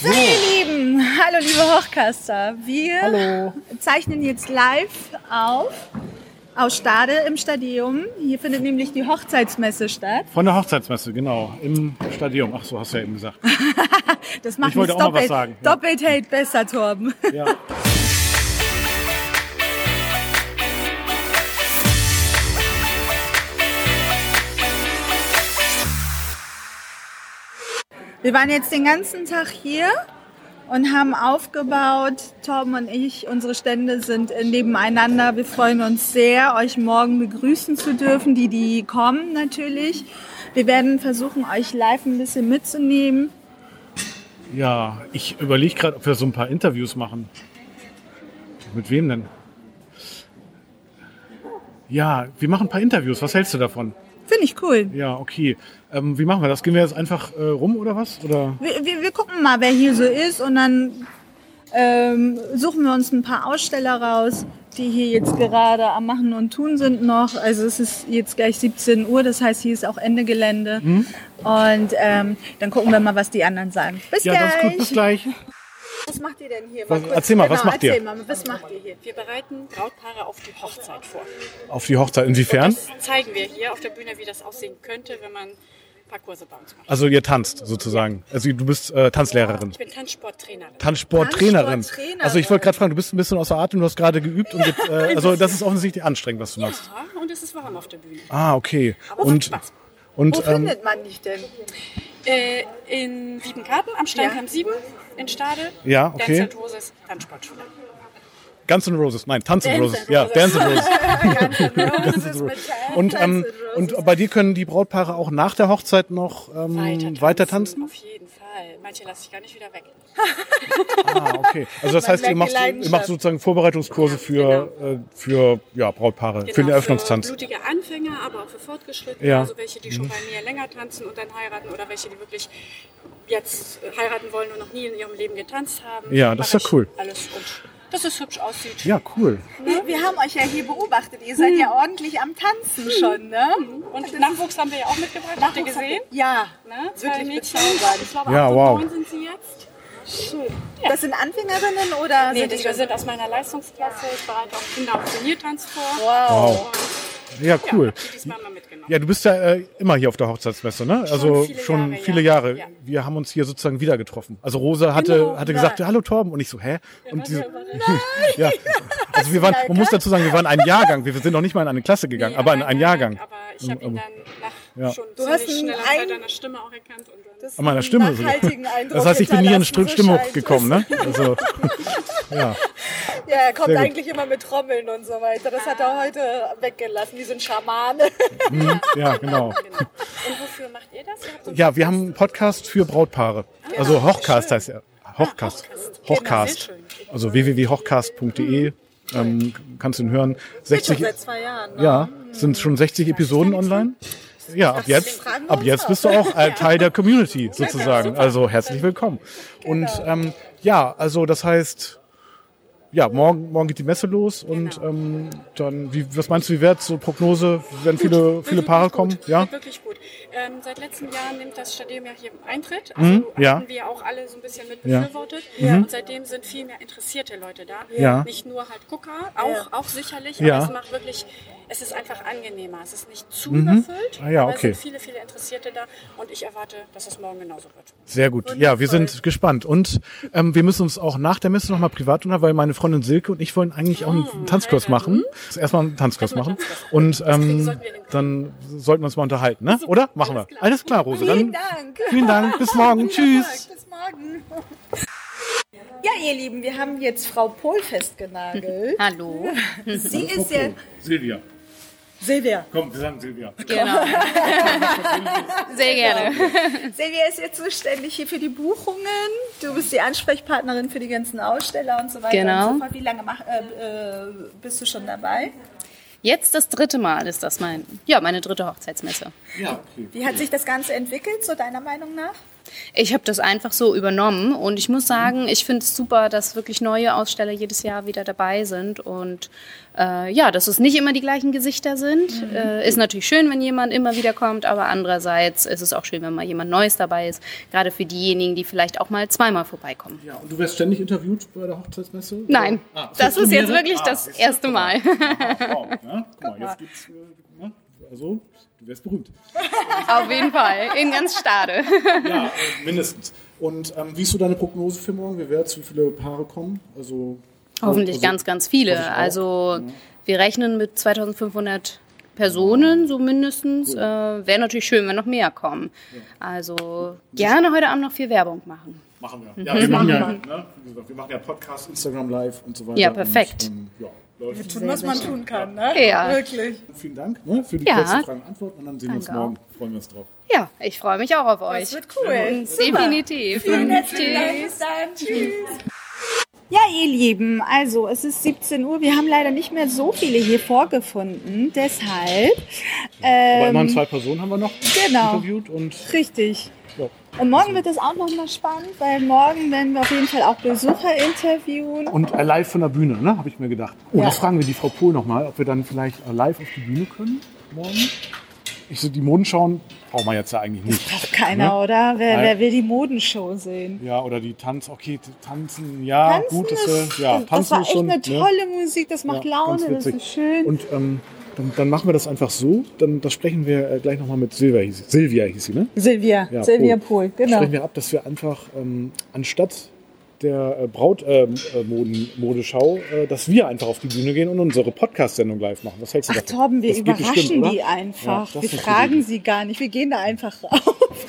So, ihr Lieben, hallo liebe Hochcaster. Wir Hallo. zeichnen jetzt live auf aus Stade im Stadium. Hier findet nämlich die Hochzeitsmesse statt. Von der Hochzeitsmesse, genau, im Stadion. Ach so, hast du ja eben gesagt. Das macht Ich wollte auch noch was doppelt, sagen, doppelt hält besser, Torben. Ja. Wir waren jetzt den ganzen Tag hier und haben aufgebaut. Torben und ich, unsere Stände sind nebeneinander. Wir freuen uns sehr, euch morgen begrüßen zu dürfen, die, die kommen natürlich. Wir werden versuchen, euch live ein bisschen mitzunehmen. ja, ich überlege gerade, ob wir so ein paar Interviews machen. Mit wem denn? Ja, wir machen ein paar Interviews. Was hältst du davon? Finde ich cool. Ja, okay. Ähm, wie machen wir das? Gehen wir jetzt einfach äh, rum oder was? Oder? Wir, wir, wir gucken mal, wer hier so ist und dann ähm, suchen wir uns ein paar Aussteller raus, die hier jetzt gerade am Machen und Tun sind noch. Also es ist jetzt gleich 17 Uhr, das heißt, hier ist auch Ende Gelände. Und ähm, dann gucken wir mal, was die anderen sagen. Bis Ja, gleich. das ist gut. Bis gleich. Was macht ihr denn hier? Was- erzähl mal, was genau, macht ihr? Mal, was macht ihr hier? Wir bereiten Brautpaare auf die Hochzeit vor. Auf die Hochzeit. Inwiefern? Das zeigen wir hier auf der Bühne, wie das aussehen könnte, wenn man ein paar Kurse bei uns macht. Also ihr tanzt sozusagen. Also du bist äh, Tanzlehrerin. Ich bin Tanzsporttrainerin. Tanzsporttrainerin. Tanzsporttrainerin. Also ich wollte gerade fragen, du bist ein bisschen außer Atem, du hast gerade geübt und jetzt, äh, also das ist offensichtlich anstrengend, was du machst. Ja, und es ist warm auf der Bühne. Ah, okay. Aber Und Spaß. Wo und ähm, findet man dich denn? Äh, in Siebenkarten am Steinkamp 7 in Stade. Ja, okay. Dance Roses Tanzsportschule. Guns N' Roses, nein, Tanz N' Roses, N' ja, Roses. Dance N' Roses. Das ist Roses. Und, ähm, N' Roses. und bei dir können die Brautpaare auch nach der Hochzeit noch ähm, weiter, tanzen? Auf jeden Fall. Manche lasse ich gar nicht wieder weg. Ah, okay. Also das Man heißt, ihr macht, ihr macht sozusagen Vorbereitungskurse für, äh, für ja, Brautpaare, für den Genau, Eröffnungstanz. Für blutige Anfänger, aber auch für Fortgeschrittene. Ja. Also welche, die schon bei mir länger tanzen und dann heiraten oder welche, die wirklich jetzt heiraten wollen und noch nie in ihrem Leben getanzt haben. Ja, das ist ja cool. Alles und dass es hübsch aussieht. Ja, cool. Wir, wir haben euch ja hier beobachtet. Ihr seid ja ordentlich am Tanzen schon, ne? Und Nachwuchs haben wir ja auch mitgebracht. Habt ihr gesehen? Ja, Ne? Zwei wirklich Mädchen. Ich glaube, Ja, wow. sind sie jetzt. Das sind Anfängerinnen oder Nee, sind die die sind aus meiner Leistungsklasse. Ich bereite auch Kinder auf Turniertanz vor. Wow. Und Ja, cool. ja. Ja, du bist ja äh, immer hier auf der Hochzeitsmesse, ne? Also viele schon Jahre, viele ja. Jahre. Ja. Wir haben uns hier sozusagen wieder getroffen. Also Rosa hatte, Genau. hatte gesagt, hallo Torben. Und ich so, hä? Und diese, ja. Also wir waren, man muss dazu sagen, wir waren ein Jahrgang. Wir sind noch nicht mal in eine Klasse gegangen, aber in einen Jahrgang. Aber ich habe ihn dann nach Ja. schon Du hast schneller ein- Zeit deiner Stimme auch erkannt. Und dann An meiner Stimme Das heißt, ich bin nie in so Stimmung es. gekommen, ne? Also, ja. Ja, er kommt Sehr gut. eigentlich immer mit Trommeln und so weiter. Das hat er heute weggelassen, wie so ein Schamane. Hm, ja, genau. genau. Und wofür macht ihr das? So Ja, wir haben einen Podcast für Brautpaare. Also Hochcast heißt er. Hochcast. Hochcast. Hochcast. Genau, schön. Also www.hochcast.de ähm, kannst du ihn hören. 60, Seit zwei Jahren. Ne? ja, sind schon 60 Episoden online. Ja, ab jetzt, ab jetzt bist du auch äh, Teil der Community sozusagen. Also herzlich willkommen. Und ähm, ja, also das heißt, ja, morgen, morgen geht die Messe los und ähm, dann, wie, was meinst du, wie wird's so Prognose? Werden viele, viele Wird Paare kommen? Gut. Ja? Wird wirklich gut. Ähm, seit letzten Jahren nimmt das Stadion ja hier Eintritt. Also Mhm, ja. hatten wir auch alle so ein bisschen mit Ja. befürwortet. Und seitdem sind viel mehr interessierte Leute da. Ja. Nicht nur halt Gucker, auch, auch sicherlich, Ja. aber es macht wirklich, es ist einfach angenehmer. Es ist nicht zu überfüllt, Ah ja, okay. es sind viele, viele Interessierte da und ich erwarte, dass es morgen genauso wird. Sehr gut. Ja, wir sind gespannt. Und ähm, wir müssen uns auch nach der Messe nochmal privat tun, weil meine Freundin Silke und ich wollen eigentlich auch einen Tanzkurs machen. Erstmal einen Tanzkurs machen. Tanzkurs. Und ähm, sollten dann sollten wir uns mal unterhalten, ne? Oder? Machen wir. Alles klar, Rose. Vielen Dann Dank. vielen Dank. Bis morgen. Tschüss. Bis morgen. Ja, ihr Lieben, wir haben jetzt Frau Pohl festgenagelt. Hallo. Sie ist ja Silvia. Silvia. Komm, wir sagen Silvia. Genau. Sehr gerne. Silvia ist jetzt zuständig hier für die Buchungen. Du bist die Ansprechpartnerin für die ganzen Aussteller und so weiter Genau. und so fort. Wie lange mach, äh, äh, bist du schon dabei? Jetzt das dritte Mal ist das mein, ja, meine dritte Hochzeitsmesse. Ja, okay. Wie hat sich das Ganze entwickelt, so deiner Meinung nach? Ich habe das einfach so übernommen und ich muss sagen, ich finde es super, dass wirklich neue Aussteller jedes Jahr wieder dabei sind und äh, ja, dass es nicht immer die gleichen Gesichter sind. Äh, ist natürlich schön, wenn jemand immer wieder kommt, aber andererseits ist es auch schön, wenn mal jemand Neues dabei ist, gerade für diejenigen, die vielleicht auch mal zweimal vorbeikommen. Ja, und du wirst ständig interviewt bei der Hochzeitsmesse? Nein, Ah, das ist jetzt wirklich Ah, das erste Mal. Wow, ja? Guck mal, jetzt gibt's, äh, ne? Also, du wärst berühmt. Auf jeden Fall, in ganz Stade. Ja, äh, mindestens. Und ähm, wie ist so deine Prognose für morgen? Wie wird's? Wie viele Paare kommen? Also Hoffentlich also, ganz, ganz viele. Also wir rechnen mit 2500 Personen, so mindestens. Äh, Wäre natürlich schön, wenn noch mehr kommen. Also gerne heute Abend noch viel Werbung machen. Machen wir. Ja, wir machen ja, ne, wie gesagt, wir machen ja Podcast, Instagram Live und so weiter. Ja, perfekt. Und, ähm, ja, läuft. Tun, was man tun kann, ne? Ja. Wirklich. Vielen Dank ne, für die Ja. kurzen Fragen und Antworten und dann sehen wir uns morgen. Freuen wir uns drauf. Ja, ich freue mich auch auf euch. Das wird cool. Super. Definitiv. Vielen herzlichen Dank. Tschüss. Bis dann. Tschüss. Ja, ihr Lieben, also es ist 17 Uhr. Wir haben leider nicht mehr so viele hier vorgefunden. Deshalb. Aber Ähm, immerhin zwei Personen haben wir noch genau. interviewt und Richtig. ja. Und morgen wird es auch noch mal spannend, weil morgen werden wir auf jeden Fall auch Besucher interviewen. Und live von der Bühne, ne, habe ich mir gedacht. Oh, Ja. das fragen wir die Frau Pohl nochmal, ob wir dann vielleicht äh, live auf die Bühne können morgen. Ich so, die Modenschauen brauchen wir jetzt ja eigentlich nicht. Braucht keiner, Ne? oder? Wer, wer will die Modenshow sehen? Ja, oder die Tanz, okay, tanzen, ja, gut, das, ist, ja, das tanzen war ist echt schon, eine ne? tolle Musik, das macht Ja, Laune, das ist schön. Und ähm, dann, dann machen wir das einfach so, dann das sprechen wir äh, gleich nochmal mit Silvia, hieß, Silvia hieß sie, ne? Silvia, Ja, Silvia Pohl, genau. Sprechen wir ab, dass wir einfach ähm, anstatt der äh, Braut ähm, äh, Moden, Modeschau, äh, dass wir einfach auf die Bühne gehen und unsere Podcast-Sendung live machen. Was hältst du Ach davon? Torben, wir Das überraschen bestimmt, die Ja, einfach. das wir fragen sie gar nicht, wir gehen da einfach rauf.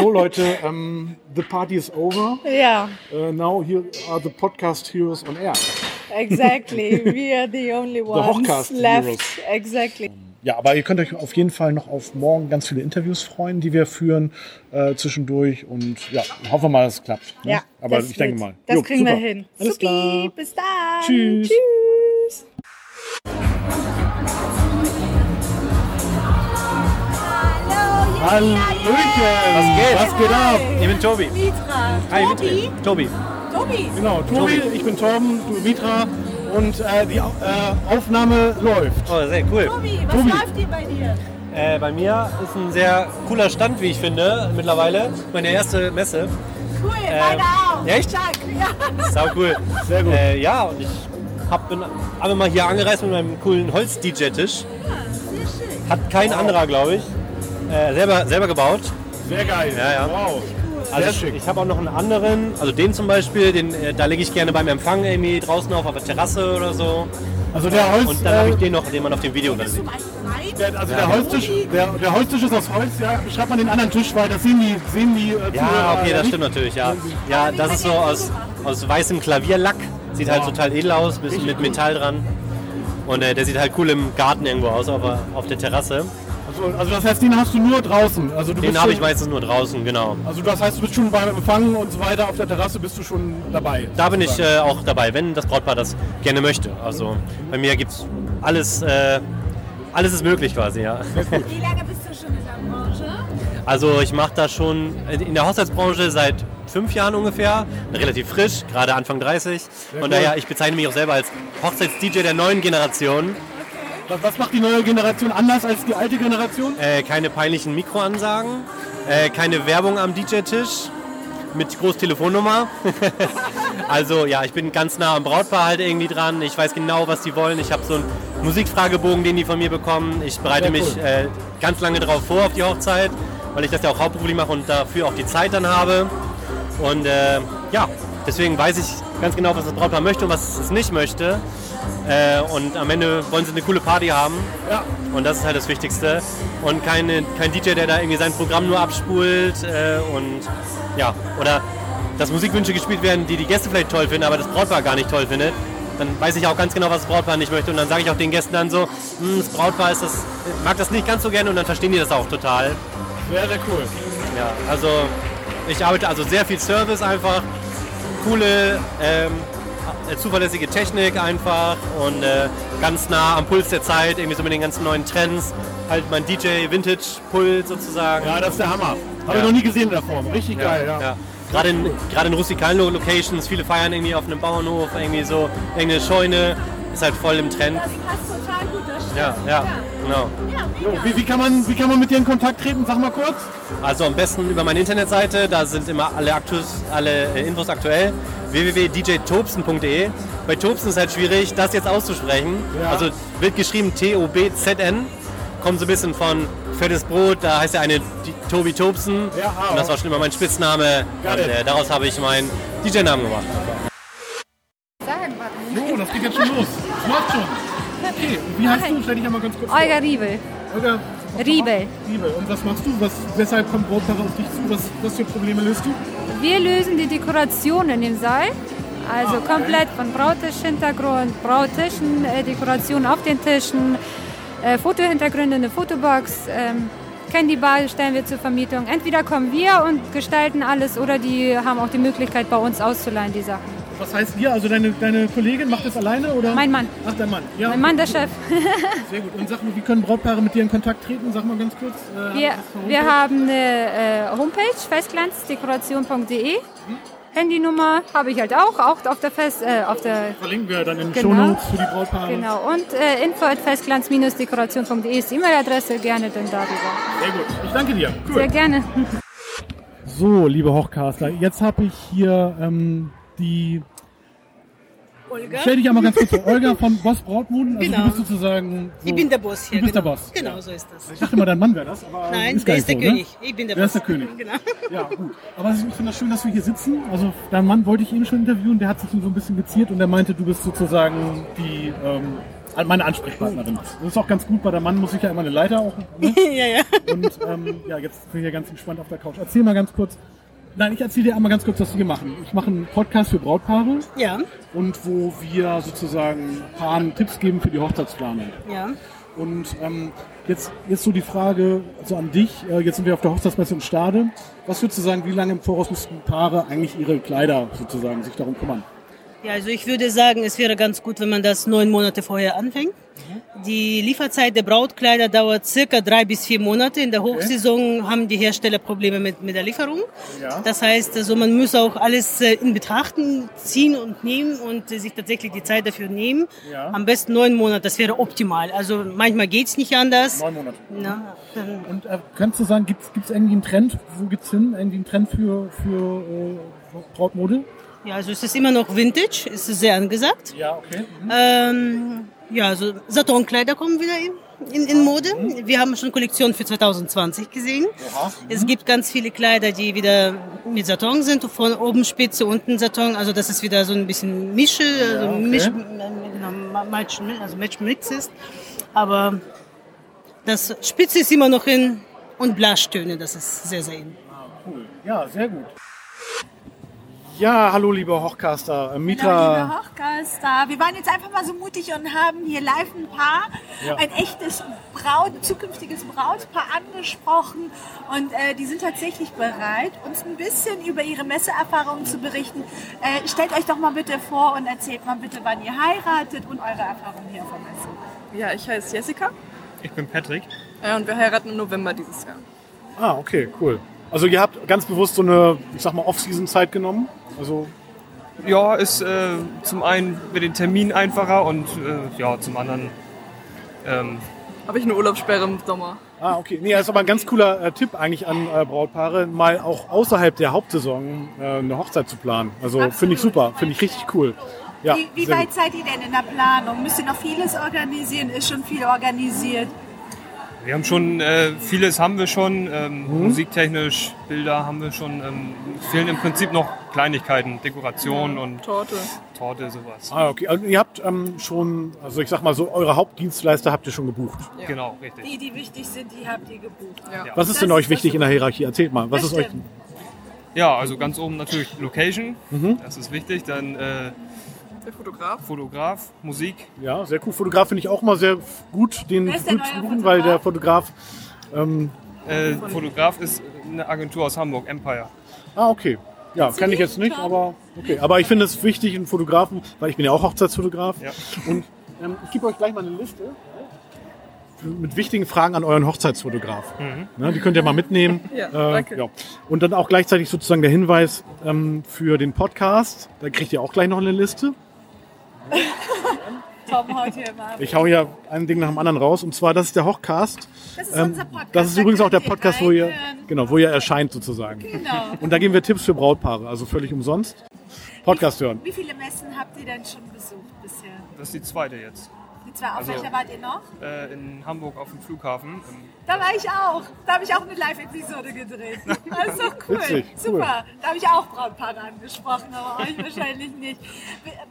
So Leute, ähm, the party is over. ja, Uh, now here are the podcast heroes on air. exactly. We are the only ones Hochcast left. Heroes. Exactly. Ja, aber ihr könnt euch auf jeden Fall noch auf morgen ganz viele Interviews freuen, die wir führen äh, zwischendurch. Und ja, hoffen wir mal, dass es klappt. Ne? Ja, aber das ich denke mal. Das Jo, kriegen super. wir hin. Alles Supi, klar. bis dann. Tschüss. Tschüss. Hallöchen! Was geht? Was geht ab? Ich bin Tobi. Mitra. Hi, Tobi. Tobi. Tobi. Genau, Tobi, ich bin Torben, du Mitra und äh, die äh, Aufnahme läuft. Oh, sehr cool. Tobi, was Tobi. läuft hier bei dir? Äh, bei mir ist ein sehr cooler Stand, wie ich finde, mittlerweile. Meine erste Messe. Cool, meine auch. echt? Stark. Ja. Sau cool. Sehr gut. Äh, ja, und ich hab, bin einmal mal hier angereist mit meinem coolen Holz-DJ-Tisch. Hat kein anderer, glaube ich. Äh, selber, selber gebaut. Sehr geil. Ja, ja. Wow. Also ich, schick. ich habe auch noch einen anderen, also den zum Beispiel, den, äh, da lege ich gerne beim Empfang irgendwie draußen auf, auf der Terrasse oder so. Also der Holz, Und dann habe ich äh, den noch, den man auf dem Video dann sieht. der, also der Holztisch, der, der Holztisch ist aus Holz, ja. Beschreib mal den anderen Tisch, weil das sehen die, sehen die äh, Ja, okay, das nicht. stimmt natürlich, ja. Ja, das ist so aus, aus weißem Klavierlack. Sieht halt total edel aus, bisschen mit Metall dran. Und äh, der sieht halt cool im Garten irgendwo aus, auf, der- auf der Terrasse. Also, also das heißt, den hast du nur draußen. Also du Den bist habe ich schon, meistens nur draußen, genau. Also das heißt, du bist schon beim Empfangen und so weiter auf der Terrasse bist du schon dabei. Da bin ich äh, auch dabei, wenn das Brautpaar das gerne möchte. Also bei mir gibt es alles, äh, alles ist möglich quasi, ja. Wie lange bist du schon in der Branche? Also ich mache das schon in der Hochzeitsbranche seit fünf Jahren ungefähr, relativ frisch, gerade Anfang 30. Von daher, ich bezeichne mich auch selber als Hochzeits-DJ der neuen Generation. Was, was macht die neue Generation anders als die alte Generation? Äh, keine peinlichen Mikroansagen, äh, keine Werbung am DJ-Tisch mit groß Telefonnummer. also ja, ich bin ganz nah am Brautpaar halt irgendwie dran. Ich weiß genau, was die wollen. Ich habe so einen Musikfragebogen, den die von mir bekommen. Ich bereite Sehr mich cool. äh, ganz lange darauf vor auf die Hochzeit, weil ich das ja auch hauptberuflich mache und dafür auch die Zeit dann habe. Und äh, ja, deswegen weiß ich ganz genau, was das Brautpaar möchte und was es nicht möchte. Äh, und am Ende wollen sie eine coole Party haben. Ja. Und das ist halt das Wichtigste. Und keine, kein DJ, der da irgendwie sein Programm nur abspult äh, und ja, oder dass Musikwünsche gespielt werden, die die Gäste vielleicht toll finden, aber das Brautpaar gar nicht toll findet. Dann weiß ich auch ganz genau, was das Brautpaar nicht möchte. Und dann sage ich auch den Gästen dann so, "Hm, das Brautpaar ist das, mag das nicht ganz so gerne und dann verstehen die das auch total. Sehr, sehr cool. Ja, also ich arbeite also sehr viel Service einfach, coole, ähm, äh, zuverlässige Technik einfach und äh, ganz nah am Puls der Zeit, irgendwie so mit den ganzen neuen Trends. Halt mein DJ Vintage Puls sozusagen. Ja, das ist der Hammer. Habe ich noch nie gesehen in der Form. Richtig geil, ja. Ja. Gerade in, gerade in rustikalen Lo- Locations, viele feiern irgendwie auf einem Bauernhof, irgendwie so, irgendeine Scheune, ist halt voll im Trend. Das passt total gut. Das stimmt. Ja, ja, genau. Jo, wie, wie, kann man, wie kann man mit dir in Kontakt treten? Sag mal kurz. Also am besten über meine Internetseite, da sind immer alle, Aktus, alle äh, Infos aktuell. www.djtobsen.de. Bei Tobsen ist halt schwierig, das jetzt auszusprechen. Ja. Also wird geschrieben T-O-B-Z-N. Kommt so ein bisschen von fettes Brot, da heißt der eine Tobi Tobsen. Ja, ah, und das war schon immer mein Spitzname. Und äh, daraus habe ich meinen DJ-Namen gemacht. Wie heißt du? Stell dich einmal ganz kurz Olga Riebel. vor. Olga. Riebel. Riebel. Und was machst du? Was, weshalb kommt Brautpaare auf dich zu? Was, was für Probleme löst du? Wir lösen die Dekoration in dem Saal. Also komplett von Brautisch-Hintergrund, Brautischen, äh, Dekoration auf den Tischen, äh, Fotohintergründe, eine Fotobox, ähm, Candy Bar stellen wir zur Vermietung. Entweder kommen wir und gestalten alles oder die haben auch die Möglichkeit, bei uns auszuleihen, die Sachen. Was heißt ihr? Also deine, deine Kollegin macht das alleine? Oder? Mein Mann. Ach, dein Mann. Ja, Mein Mann, der Chef. sehr gut. Und sag mal, wie können Brautpaare mit dir in Kontakt treten? Sag mal ganz kurz. Äh, Wir, für wir haben eine äh, Homepage, festglanzdekoration.de. Handynummer habe ich halt auch, auch auf der Fest, äh, auf der Verlinken wir dann in den Genau. Shownotes für die Brautpaare. Genau, und äh, info at festglanz-dekoration.de ist die E-Mail-Adresse, gerne dann darüber. Sehr gut. Ich danke dir. Cool. Sehr gerne. So, liebe Hochcaster, jetzt habe ich hier ähm, die. Olga. Stell dich einmal ganz kurz vor. Olga von Boss Brautmoden. Also Genau. du bist sozusagen. So, Ich bin der Boss hier. Du bist der genau. Boss. Genau, so ist das. Ich dachte mal, dein Mann wäre das, aber Nein, ist der ist der so, König. Ne? Ich bin der Der Boss. ist der König. Genau. Ja, gut. Aber ich finde das schön, dass wir hier sitzen. Also dein Mann wollte ich eben schon interviewen, der hat sich so ein bisschen geziert und der meinte, du bist sozusagen die ähm, meine Ansprechpartnerin. Das ist auch ganz gut, weil der Mann muss sich ja immer eine Leiter auch. Ne? ja, ja. Und ähm, ja, jetzt bin ich hier ganz entspannt auf der Couch. Erzähl mal ganz kurz. Nein, ich erzähle dir einmal ganz kurz, was wir machen. Ich mache einen Podcast für Brautpaare Ja, und wo wir sozusagen Paaren Tipps geben für die Hochzeitsplanung. ja. Und ähm, jetzt, jetzt so die Frage so an dich. Äh, jetzt sind wir auf der Hochzeitsmesse in Stade. Was würdest du sagen, wie lange im Voraus müssten Paare eigentlich ihre Kleider sozusagen sich darum kümmern? Ja, also ich würde sagen, es wäre ganz gut, wenn man das neun Monate vorher anfängt. Die Lieferzeit der Brautkleider dauert circa drei bis vier Monate. In der Hochsaison haben die Hersteller Probleme mit, mit der Lieferung. Ja. Das heißt, also man muss auch alles äh, in Betrachten ziehen und nehmen und äh, sich tatsächlich die Zeit dafür nehmen. Ja. Am besten neun Monate, das wäre optimal. Also manchmal geht's nicht anders. Neun Monate. Na, Und äh, kannst du sagen, gibt es irgendwie einen Trend? Wo gibt's hin? Irgendwie einen Trend für, für äh, Brautmode? Ja, also es ist immer noch Vintage, es ist sehr angesagt. Ja, okay. Ähm, ja, also Satonkleider kommen wieder in, in, in Mode. Wir haben schon Kollektionen für 2020 gesehen. Es gibt ganz viele Kleider, die wieder mit Saton sind, von oben Spitze, unten Saton. Also das ist wieder so ein bisschen Mische, also okay. Misch, äh, genau, Ma- Match, also Match Mix ist. Aber das Spitze ist immer noch in und Blaschtöne, das ist sehr, sehr in. Cool. Ja, sehr gut. Ja, hallo liebe Hochcaster. Äh, Hallo, Mitra. liebe Hochgaster. Wir waren jetzt einfach mal so mutig und haben hier live ein Paar, Ja. ein echtes Braut, zukünftiges Brautpaar angesprochen und äh, die sind tatsächlich bereit, uns ein bisschen über ihre Messeerfahrungen zu berichten. Äh, stellt euch doch mal bitte vor und erzählt mal bitte, wann ihr heiratet und eure Erfahrungen hier der Messe. Ja, ich heiße Jessica Ich bin Patrick. äh, und wir heiraten im November dieses Jahr. Ah, okay, cool. Also ihr habt ganz bewusst so eine, ich sag mal, Off-Season-Zeit genommen. Also Ja, ist äh, zum einen mit den Termin einfacher und äh, ja, zum anderen ähm, Habe ich eine Urlaubssperre im Sommer. Ah, okay. Nee, das ist aber ein ganz cooler äh, Tipp eigentlich an äh, Brautpaare, mal auch außerhalb der Hauptsaison äh, eine Hochzeit zu planen. Also finde ich super, finde ich richtig cool. Ja, Wie, wie weit gut. seid ihr denn in der Planung? Müsst ihr noch vieles organisieren? Ist schon viel organisiert? Wir haben schon äh, vieles haben wir schon, ähm, musiktechnisch, Bilder haben wir schon. Ähm, fehlen im Prinzip noch Kleinigkeiten, Dekoration und Torte. Torte, sowas. Ah, okay. Also ihr habt ähm, schon, also ich sag mal so, eure Hauptdienstleister habt ihr schon gebucht. Genau, richtig. Die, die wichtig sind, die habt ihr gebucht. Ja. Ja. Was ist Das denn euch wichtig in der Hierarchie? Erzählt mal, was ist euch... Ja, also ganz oben natürlich Location, das ist wichtig. Dann äh, Der Fotograf. Fotograf, Musik. Ja, sehr cool. Fotograf finde ich auch mal sehr gut, den Wer ist buchen, weil der Fotograf... Ähm, Äh, Fotograf ist eine Agentur aus Hamburg, Empire. ah, okay. Ja, kenne ich jetzt nicht, aber okay. Aber ich finde es wichtig, einen Fotografen, weil ich bin ja auch Hochzeitsfotograf. Ja. Und ähm, ich gebe euch gleich mal eine Liste. mit wichtigen Fragen an euren Hochzeitsfotograf. Ne, die könnt ihr mal mitnehmen. Ja, Äh, danke. ja. Und dann auch gleichzeitig sozusagen der Hinweis ähm, für den Podcast. Da kriegt ihr auch gleich noch eine Liste. Tom haut hier mal. Ich hau ja ein Ding nach dem anderen raus. Und zwar, das ist der Hochcast. Das ist Ähm, unser Podcast. das ist übrigens auch der Podcast, wo ihr, genau, wo ihr erscheint sozusagen. Genau. Und da geben wir Tipps für Brautpaare, also völlig umsonst. Podcast hören. Wie viele Messen habt ihr denn schon besucht bisher? Das ist die zweite jetzt. Die zwei, auf Also- welcher wart ihr noch? Äh, in Hamburg auf dem Flughafen. Ähm, Da war ich auch. Da habe ich auch eine Live-Episode gedreht. Das ist doch cool. Witzig, cool. Super. Da habe ich auch Brautpaare angesprochen, aber euch wahrscheinlich nicht.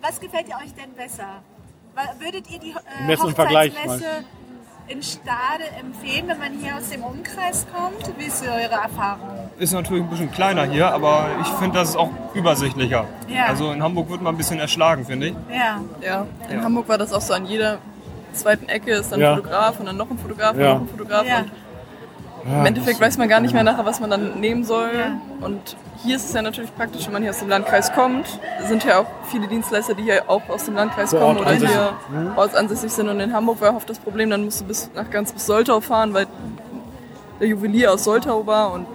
Was gefällt ihr euch denn besser? Würdet ihr die äh, Hochzeitsmesse in Stade empfehlen, wenn man hier aus dem Umkreis kommt? Wie ist eure Erfahrung? Ist natürlich ein bisschen kleiner hier, aber ich finde, das ist auch übersichtlicher. Ja. Also in Hamburg wird man ein bisschen erschlagen, finde ich. Ja. Ja, in Ja. Hamburg war das auch so an jeder zweiten Ecke ist dann Ja. ein Fotograf und dann noch ein Fotograf Ja. und noch ein Fotograf. Ja. Und Im Endeffekt weiß man gar nicht mehr nachher, was man dann nehmen soll. Und hier ist es ja natürlich praktisch, wenn man hier aus dem Landkreis kommt. Es sind ja auch viele Dienstleister, die hier auch aus dem Landkreis Vor kommen oder ansässig. hier ortsansässig sind. Und in Hamburg war oft das Problem, dann musst du bis, nach ganz bis Soltau fahren, weil der Juwelier aus Soltau war und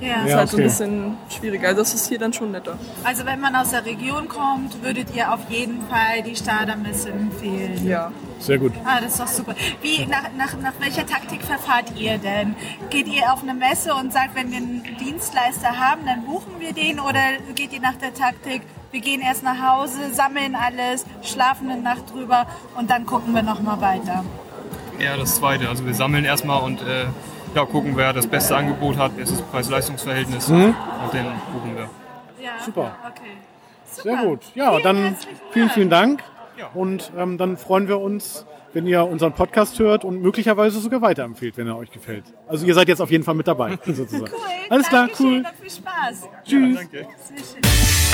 Ja. das ist Ja, halt so ein okay. bisschen schwieriger. Also das ist hier dann schon netter. Also wenn man aus der Region kommt, würdet ihr auf jeden Fall die Stader-Messe empfehlen. Ja. Sehr gut. Ah, das ist doch super. Wie, nach, nach, nach welcher Taktik verfahrt ihr denn? Geht ihr auf eine Messe und sagt, wenn wir einen Dienstleister haben, dann buchen wir den? Oder geht ihr nach der Taktik, wir gehen erst nach Hause, sammeln alles, schlafen eine Nacht drüber und dann gucken wir nochmal weiter? Eher das zweite. Also wir sammeln erstmal und äh, ja, gucken, wer das beste Angebot hat, bestes Preis-Leistungs-Verhältnis und den buchen wir. Ja, Super. Okay. Sehr gut. Ja, Vielen dann vielen, vielen Dank. Ja. Und ähm, dann freuen wir uns, wenn ihr unseren Podcast hört und möglicherweise sogar weiterempfehlt, wenn er euch gefällt. Also ihr seid jetzt auf jeden Fall mit dabei, sozusagen. Cool. Alles klar, cool. viel Spaß. Tschüss. Danke. Sehr schön.